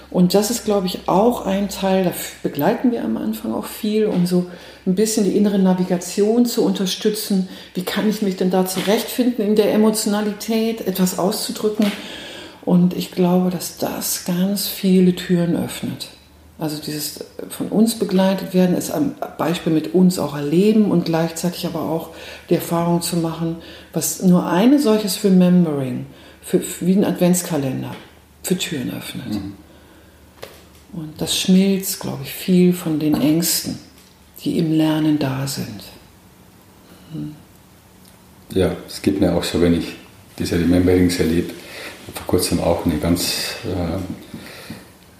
Und das ist, glaube ich, auch ein Teil, da begleiten wir am Anfang auch viel, um so ein bisschen die innere Navigation zu unterstützen. Wie kann ich mich denn da zurechtfinden in der Emotionalität, etwas auszudrücken? Und ich glaube, dass das ganz viele Türen öffnet. Also dieses von uns begleitet werden ist am Beispiel mit uns auch erleben und gleichzeitig aber auch die Erfahrung zu machen, was nur eine solches Remembering, für, wie ein Adventskalender, für Türen öffnet. Mhm. Und das schmilzt, glaube ich, viel von den Ängsten, die im Lernen da sind. Mhm. Ja, es gibt mir auch so, wenn ich diese Rememberings erlebe, vor kurzem auch eine ganz,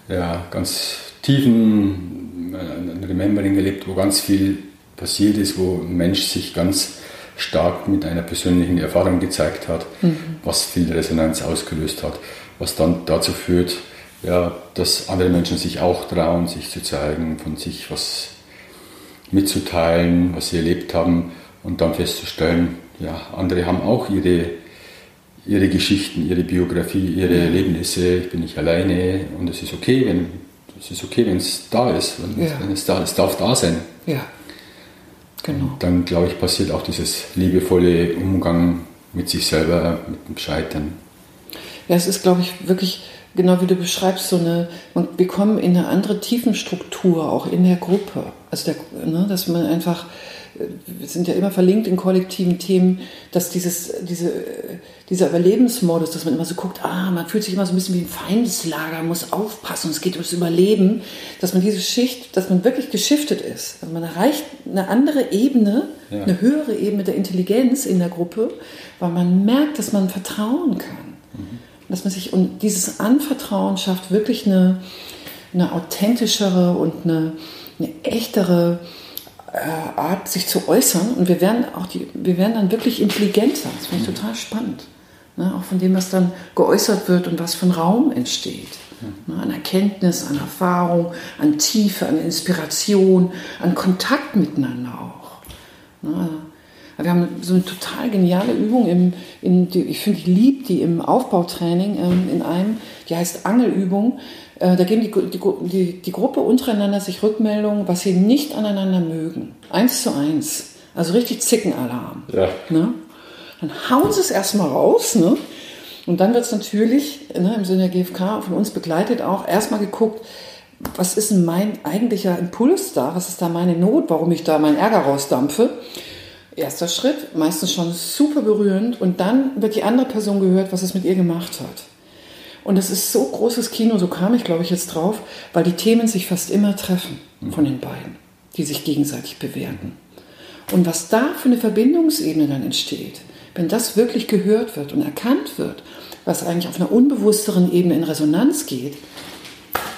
äh, ja, ganz tiefen äh, Remembering erlebt, wo ganz viel passiert ist, wo ein Mensch sich ganz stark mit einer persönlichen Erfahrung gezeigt hat, mhm. was viel Resonanz ausgelöst hat, was dann dazu führt, ja, dass andere Menschen sich auch trauen, sich zu zeigen, von sich was mitzuteilen, was sie erlebt haben und dann festzustellen, ja, andere haben auch ihre, ihre Geschichten, ihre Biografie, ihre Erlebnisse. Ich bin nicht alleine und es ist okay, wenn es ist okay, wenn es da ist, wenn, ja. wenn es da ist, darf da sein. Ja. Genau. Und dann glaube ich passiert auch dieses liebevolle Umgang mit sich selber, mit dem Scheitern. Ja, es ist glaube ich wirklich genau wie du beschreibst, so eine, wir kommen in eine andere Tiefenstruktur auch in der Gruppe. Also der, ne, dass man einfach, wir sind ja immer verlinkt in kollektiven Themen, dass dieses, diese, dieser Überlebensmodus, dass man immer so guckt, ah, man fühlt sich immer so ein bisschen wie ein Feindeslager, muss aufpassen, es geht ums Überleben, dass man diese Schicht, dass man wirklich geschiftet ist. Also man erreicht eine andere Ebene, ja. eine höhere Ebene der Intelligenz in der Gruppe, weil man merkt, dass man vertrauen kann. Mhm dass man sich und dieses Anvertrauen schafft wirklich eine, eine authentischere und eine, eine echtere äh, Art, sich zu äußern. Und wir werden auch die, wir werden dann wirklich intelligenter. Das finde ich mhm. total spannend. Ne? Auch von dem, was dann geäußert wird und was für ein Raum entsteht. Mhm. Ne? An Erkenntnis, an Erfahrung, an Tiefe, an Inspiration, an Kontakt miteinander auch. Ne? Wir haben so eine total geniale Übung, im, in die, ich finde, ich liebe die im Aufbautraining ähm, in einem, die heißt Angelübung. Äh, da geben die, die, die Gruppe untereinander sich Rückmeldungen, was sie nicht aneinander mögen. Eins zu eins. Also richtig Zickenalarm. Ja. Ne? Dann hauen sie es erstmal raus. Ne? Und dann wird es natürlich ne, im Sinne der GfK von uns begleitet auch erstmal geguckt, was ist denn mein eigentlicher Impuls da? Was ist da meine Not, warum ich da meinen Ärger rausdampfe? erster Schritt, meistens schon super berührend und dann wird die andere Person gehört, was es mit ihr gemacht hat. Und das ist so großes Kino, so kam ich, glaube ich, jetzt drauf, weil die Themen sich fast immer treffen von den beiden, die sich gegenseitig bewerten. Und was da für eine Verbindungsebene dann entsteht, wenn das wirklich gehört wird und erkannt wird, was eigentlich auf einer unbewussteren Ebene in Resonanz geht,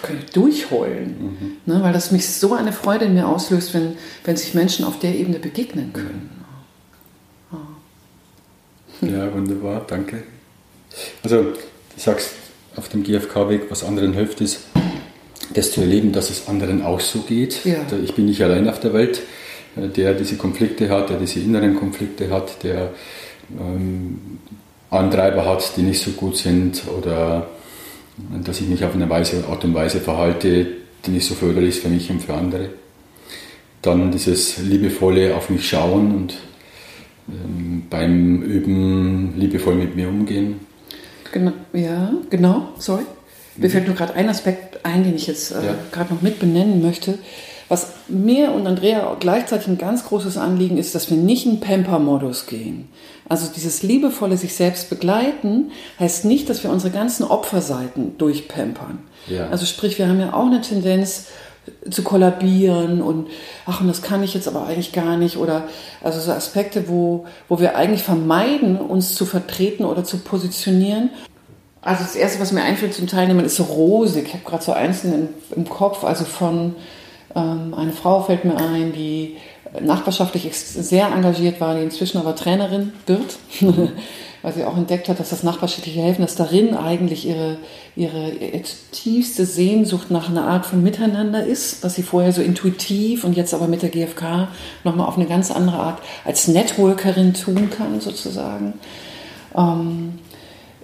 kann ich durchheulen. Mhm. Ne, weil das mich so eine Freude in mir auslöst, wenn, wenn sich Menschen auf der Ebene begegnen können. Ja, wunderbar, danke. Also, du sagst auf dem GfK-Weg, was anderen hilft, ist, das zu erleben, dass es anderen auch so geht. Ja. Ich bin nicht allein auf der Welt, äh, der diese Konflikte hat, der diese inneren Konflikte hat, der ähm, Antreiber hat, die nicht so gut sind oder äh, dass ich mich auf eine Weise, Art und Weise verhalte, die nicht so förderlich ist für mich und für andere. Dann dieses liebevolle auf mich schauen und ähm, beim Üben liebevoll mit mir umgehen. Genau, ja, genau, sorry. Mir mhm. fällt nur gerade ein Aspekt ein, den ich jetzt äh, ja. gerade noch mit benennen möchte. Was mir und Andrea gleichzeitig ein ganz großes Anliegen ist, dass wir nicht in Pamper-Modus gehen. Also dieses liebevolle sich selbst begleiten heißt nicht, dass wir unsere ganzen Opferseiten durchpampern. Ja. Also sprich, wir haben ja auch eine Tendenz, zu kollabieren und ach, und das kann ich jetzt aber eigentlich gar nicht oder also so Aspekte, wo, wo wir eigentlich vermeiden, uns zu vertreten oder zu positionieren. Also das Erste, was mir einfällt zum Teilnehmen, ist so rosig. Ich habe gerade so einzelne im, im, Kopf, also von ähm, eine Frau fällt mir ein, die nachbarschaftlich sehr engagiert war, die inzwischen aber Trainerin wird. [laughs] weil sie auch entdeckt hat, dass das nachbarschaftliche Helfen, dass darin eigentlich ihre, ihre tiefste Sehnsucht nach einer Art von Miteinander ist, was sie vorher so intuitiv und jetzt aber mit der GfK nochmal auf eine ganz andere Art als Networkerin tun kann, sozusagen. Ähm,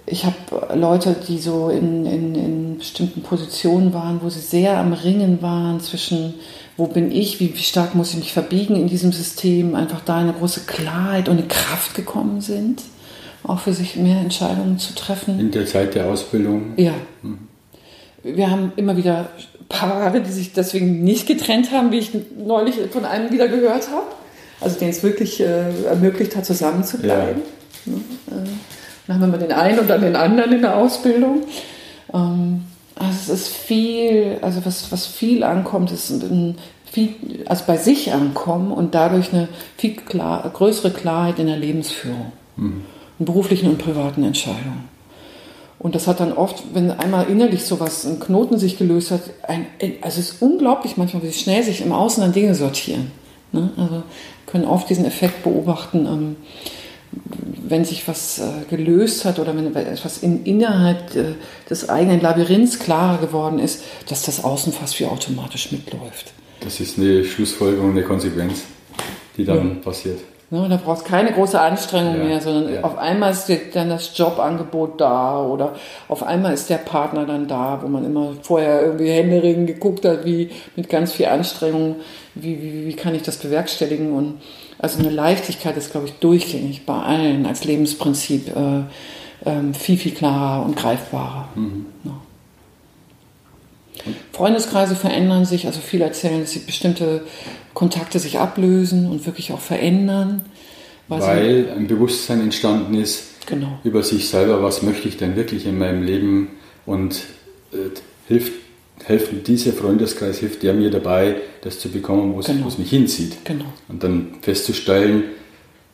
ich habe Leute, die so in, in, in bestimmten Positionen waren, wo sie sehr am Ringen waren zwischen, wo bin ich, wie stark muss ich mich verbiegen in diesem System, einfach da eine große Klarheit und eine Kraft gekommen sind auch für sich mehr Entscheidungen zu treffen. In der Zeit der Ausbildung? Ja. Mhm. Wir haben immer wieder Paare, die sich deswegen nicht getrennt haben, wie ich neulich von einem wieder gehört habe. Also den es wirklich äh, ermöglicht hat, zusammenzubleiben. Ja. Ne? Äh, dann haben wir den einen und dann den anderen in der Ausbildung. Ähm, also es ist viel, also was, was viel ankommt, ist ein viel, also bei sich ankommen und dadurch eine viel klar, größere Klarheit in der Lebensführung. Mhm beruflichen und privaten Entscheidungen. Und das hat dann oft, wenn einmal innerlich sowas, ein Knoten sich gelöst hat, ein, also es ist unglaublich manchmal, wie schnell sich im Außen dann Dinge sortieren. Ne? Also können oft diesen Effekt beobachten, ähm, wenn sich was äh, gelöst hat oder wenn etwas in, innerhalb äh, des eigenen Labyrinths klarer geworden ist, dass das Außen fast wie automatisch mitläuft. Das ist eine Schlussfolgerung, eine Konsequenz, die dann ja. passiert. Ne, da brauchst keine große Anstrengung ja, mehr, sondern ja. auf einmal ist dann das Jobangebot da oder auf einmal ist der Partner dann da, wo man immer vorher irgendwie händeringend geguckt hat, wie mit ganz viel Anstrengung, wie, wie, wie kann ich das bewerkstelligen und also eine Leichtigkeit ist, glaube ich, durchgängig bei allen als Lebensprinzip äh, äh, viel, viel klarer und greifbarer. Mhm. Ja. Freundeskreise verändern sich, also viele erzählen, dass bestimmte Kontakte sich ablösen und wirklich auch verändern. Weil, weil ein Bewusstsein entstanden ist genau. über sich selber, was möchte ich denn wirklich in meinem Leben und äh, hilft, helfen dieser Freundeskreis, hilft der mir dabei, das zu bekommen, wo genau. es mich hinzieht. Genau. Und dann festzustellen,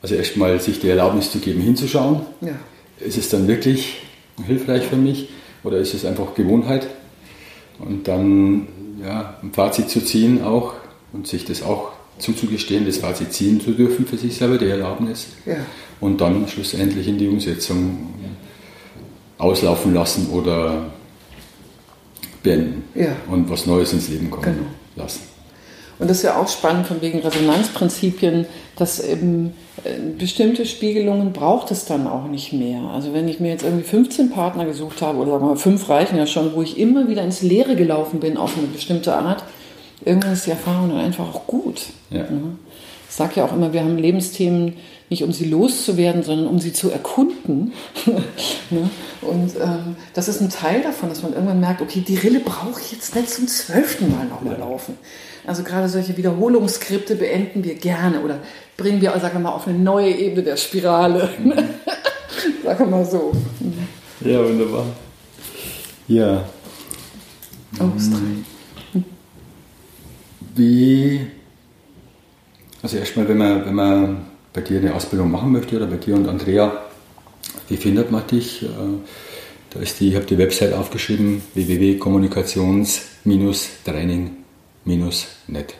also erstmal sich die Erlaubnis zu geben, hinzuschauen. Ja. Ist es dann wirklich hilfreich für mich oder ist es einfach Gewohnheit? Und dann ja, ein Fazit zu ziehen auch und sich das auch zuzugestehen, das Fazit ziehen zu dürfen für sich selber, die Erlaubnis. Ja. Und dann schlussendlich in die Umsetzung auslaufen lassen oder beenden. Ja. Und was Neues ins Leben kommen genau. lassen. Und das ist ja auch spannend von wegen Resonanzprinzipien, dass eben äh, bestimmte Spiegelungen braucht es dann auch nicht mehr. Also wenn ich mir jetzt irgendwie 15 Partner gesucht habe, oder sagen wir mal, fünf reichen ja schon, wo ich immer wieder ins Leere gelaufen bin auf eine bestimmte Art, irgendwann ist die Erfahrung dann einfach auch gut. Ja. Ich sage ja auch immer, wir haben Lebensthemen nicht um sie loszuwerden, sondern um sie zu erkunden. [laughs] Ne? Und ähm, das ist ein Teil davon, dass man irgendwann merkt, okay, die Rille brauche ich jetzt nicht zum zwölften Mal nochmal ja. laufen. Also gerade solche Wiederholungsskripte beenden wir gerne oder bringen wir, sagen wir mal, auf eine neue Ebene der Spirale. Mhm. [laughs] sagen wir mal so. Mhm. Ja, wunderbar. Ja. Australien. Wie, also erstmal, wenn man, wenn man bei dir eine Ausbildung machen möchte oder bei dir und Andrea, wie findet man dich? Da ist die, ich habe die Website aufgeschrieben, www.kommunikations-training-net.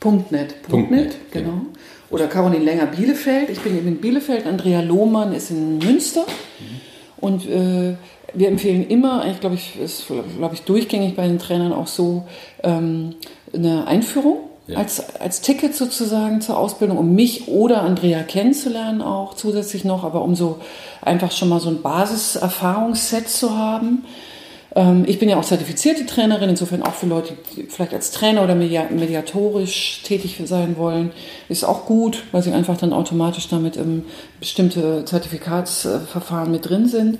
Punkt .net. Punkt .net, genau. genau. Oder Caroline Länger Bielefeld. Ich bin eben in Bielefeld. Andrea Lohmann ist in Münster. Mhm. Und äh, wir empfehlen immer, eigentlich glaube ich, ist glaube ich durchgängig bei den Trainern auch so, ähm, eine Einführung ja. als, als Ticket sozusagen zur Ausbildung, um mich oder Andrea kennenzulernen auch zusätzlich noch, aber um so einfach schon mal so ein Basiserfahrungsset zu haben. Ähm, ich bin ja auch zertifizierte Trainerin, insofern auch für Leute, die vielleicht als Trainer oder mediatorisch tätig sein wollen, ist auch gut, weil sie einfach dann automatisch damit im bestimmte Zertifikatsverfahren mit drin sind.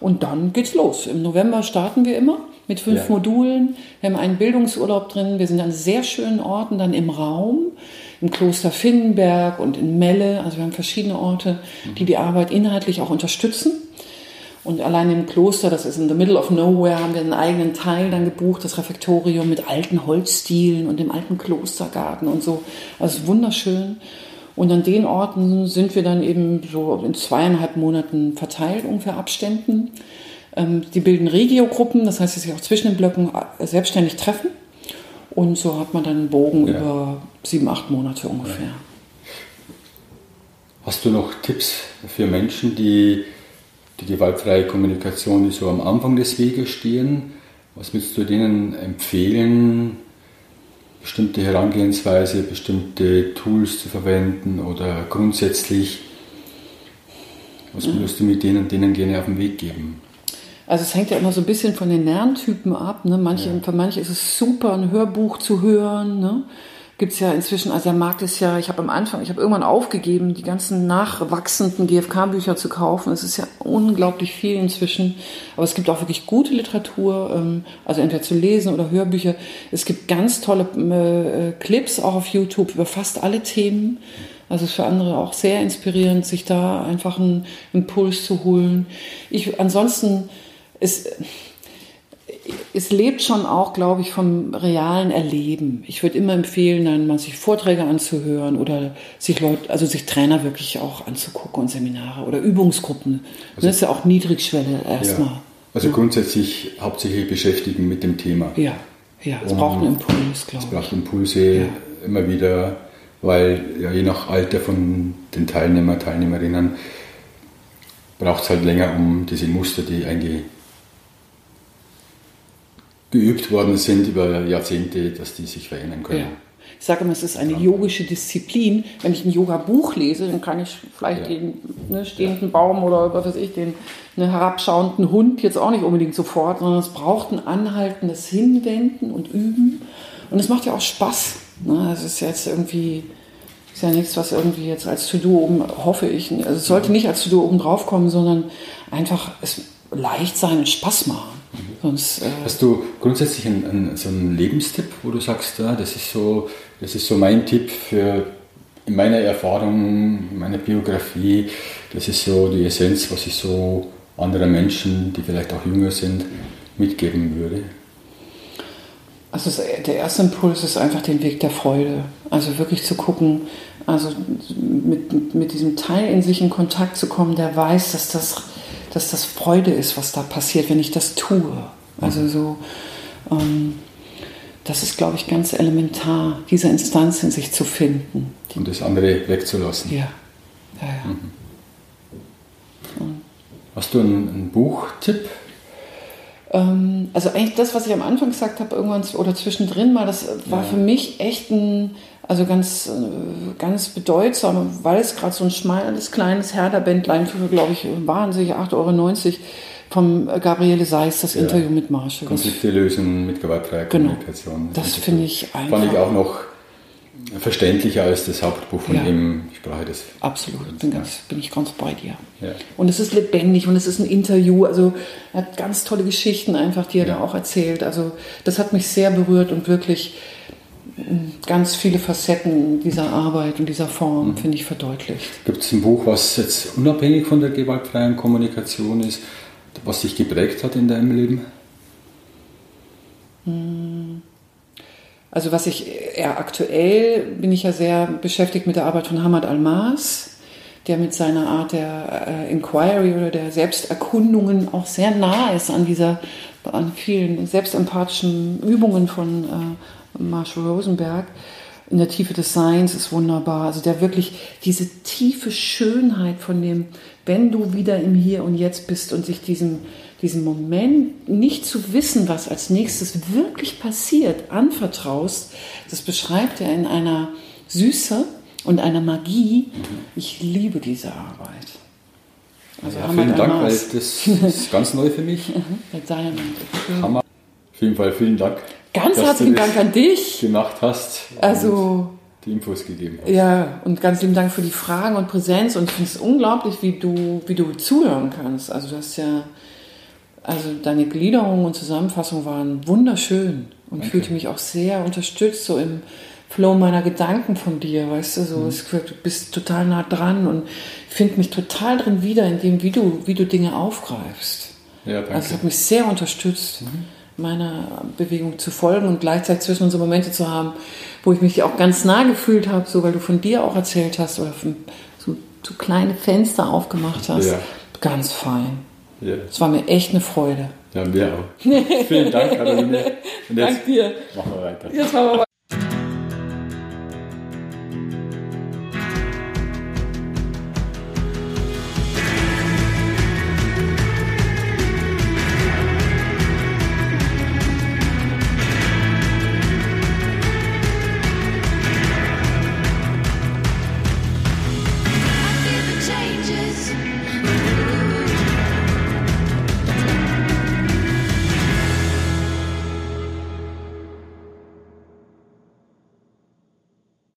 Und dann geht's los. Im November starten wir immer mit fünf ja. Modulen. Wir haben einen Bildungsurlaub drin. Wir sind an sehr schönen Orten dann im Raum, im Kloster Finnenberg und in Melle. Also wir haben verschiedene Orte, die die Arbeit inhaltlich auch unterstützen. Und allein im Kloster, das ist in the middle of nowhere, haben wir einen eigenen Teil dann gebucht, das Refektorium mit alten Holzstielen und dem alten Klostergarten und so. Also wunderschön. Und an den Orten sind wir dann eben so in zweieinhalb Monaten verteilt, ungefähr Abständen. Ähm, die bilden Regiogruppen, das heißt, sie sich auch zwischen den Blöcken äh, selbstständig treffen. Und so hat man dann einen Bogen ja. über sieben, acht Monate ungefähr. Hast du noch Tipps für Menschen, die die gewaltfreie Kommunikation, die so am Anfang des Weges stehen? Was würdest du denen empfehlen, bestimmte Herangehensweise, bestimmte Tools zu verwenden oder grundsätzlich, was würdest du mit denen, denen gerne auf den Weg geben? Also es hängt ja immer so ein bisschen von den Lerntypen ab. Ne? Manche, ja. Für manche ist es super, ein Hörbuch zu hören. Ne? Gibt es ja inzwischen, also der Markt ist ja, ich habe am Anfang, ich habe irgendwann aufgegeben, die ganzen nachwachsenden GFK-Bücher zu kaufen. Es ist ja unglaublich viel inzwischen. Aber es gibt auch wirklich gute Literatur, ähm, also entweder zu lesen oder Hörbücher. Es gibt ganz tolle äh, Clips auch auf YouTube über fast alle Themen. Also es ist für andere auch sehr inspirierend, sich da einfach einen Impuls zu holen. Ich ansonsten es, es lebt schon auch, glaube ich, vom realen Erleben. Ich würde immer empfehlen, dann mal sich Vorträge anzuhören oder sich Leute, also sich Trainer wirklich auch anzugucken und Seminare oder Übungsgruppen. Also, das ist ja auch Niedrigschwelle erstmal. Ja. Also grundsätzlich hauptsächlich beschäftigen mit dem Thema. Ja, ja, es um, braucht einen Impuls, glaube ich. Es braucht Impulse ja. immer wieder, weil ja, je nach Alter von den Teilnehmer, Teilnehmerinnen braucht es halt länger, um diese Muster, die eigentlich geübt worden sind über Jahrzehnte, dass die sich verändern können. Ja. Ich sage immer, es ist eine yogische Disziplin. Wenn ich ein Yoga-Buch lese, dann kann ich vielleicht ja. den ne, stehenden Baum oder was weiß ich, den ne, herabschauenden Hund jetzt auch nicht unbedingt sofort, sondern es braucht ein anhaltendes Hinwenden und Üben. Und es macht ja auch Spaß. Ne? Es ist jetzt irgendwie, ist ja nichts, was irgendwie jetzt als To-Do oben, hoffe ich, also es sollte nicht als To-Do oben drauf kommen, sondern einfach es leicht sein und Spaß machen. Sonst, äh Hast du grundsätzlich einen, einen, so einen Lebenstipp, wo du sagst, ja, das ist so, das ist so mein Tipp für in meiner Erfahrung, in meiner Biografie, das ist so die Essenz, was ich so anderen Menschen, die vielleicht auch jünger sind, mitgeben würde? Also der erste Impuls ist einfach den Weg der Freude. Also wirklich zu gucken, also mit, mit diesem Teil in sich in Kontakt zu kommen, der weiß, dass das dass das Freude ist, was da passiert, wenn ich das tue. Also mhm. so, ähm, das ist, glaube ich, ganz elementar, diese Instanz in sich zu finden. Und das andere wegzulassen. Ja. ja, ja. Mhm. Hast du einen, einen Buchtipp? Ähm, also eigentlich das, was ich am Anfang gesagt habe, irgendwann oder zwischendrin mal, das war ja. für mich echt ein, also ganz, äh, ganz bedeutsam, weil es gerade so ein schmales, kleines Herder-Bändlein für, glaube ich, wahnsinnig 8,90 Euro vom Gabriele Seis, das ja. Interview mit Marshall. Konflikte lösen mit gewaltfreier genau. Kommunikation. Das, das finde ich einfach. Fand ich auch noch verständlicher als das Hauptbuch von ja. ihm. Ich brauche das. Absolut, bin, ganz, bin ich ganz bei dir. Ja. Und es ist lebendig und es ist ein Interview. Also er hat ganz tolle Geschichten einfach, die er ja. da auch erzählt. Also das hat mich sehr berührt und wirklich ganz viele Facetten dieser Arbeit und dieser Form, mhm. finde ich, verdeutlicht. Gibt es ein Buch, was jetzt unabhängig von der gewaltfreien Kommunikation ist, was dich geprägt hat in deinem Leben? Hm. Also was ich eher aktuell bin ich ja sehr beschäftigt mit der Arbeit von Hamad Almas, der mit seiner Art der äh, Inquiry oder der Selbsterkundungen auch sehr nah ist an dieser an vielen selbstempathischen Übungen von äh, Marshall Rosenberg. In der Tiefe des Seins ist wunderbar. Also der wirklich diese tiefe Schönheit von dem, wenn du wieder im Hier und Jetzt bist und sich diesem, diesem Moment nicht zu wissen, was als nächstes wirklich passiert, anvertraust, das beschreibt er in einer Süße und einer Magie. Ich liebe diese Arbeit. Also ja, vielen Dank, weil das ist ganz neu für mich. [laughs] Hammer. Auf jeden Fall vielen Dank. Ganz herzlichen Dank an dich. Gemacht hast. Also die Infos gegeben hast. Ja, und ganz lieben Dank für die Fragen und Präsenz. Und ich finde es unglaublich, wie du, wie du zuhören kannst. Also du hast ja, also deine Gliederung und Zusammenfassung waren wunderschön und Danke. fühlte mich auch sehr unterstützt, so im Flow meiner Gedanken von dir, weißt du, so, mhm. du bist total nah dran und finde mich total drin wieder in dem, wie du, wie du Dinge aufgreifst. Ja, danke. Also es hat mich sehr unterstützt. Mhm meiner Bewegung zu folgen und gleichzeitig zwischen uns Momente zu haben, wo ich mich auch ganz nah gefühlt habe, so weil du von dir auch erzählt hast oder so, so kleine Fenster aufgemacht hast. Ja. Ganz fein. Es war mir echt eine Freude. Ja, mir auch. Vielen Dank, Caroline. [laughs] Und jetzt Dank dir. machen wir weiter. Jetzt machen wir weiter.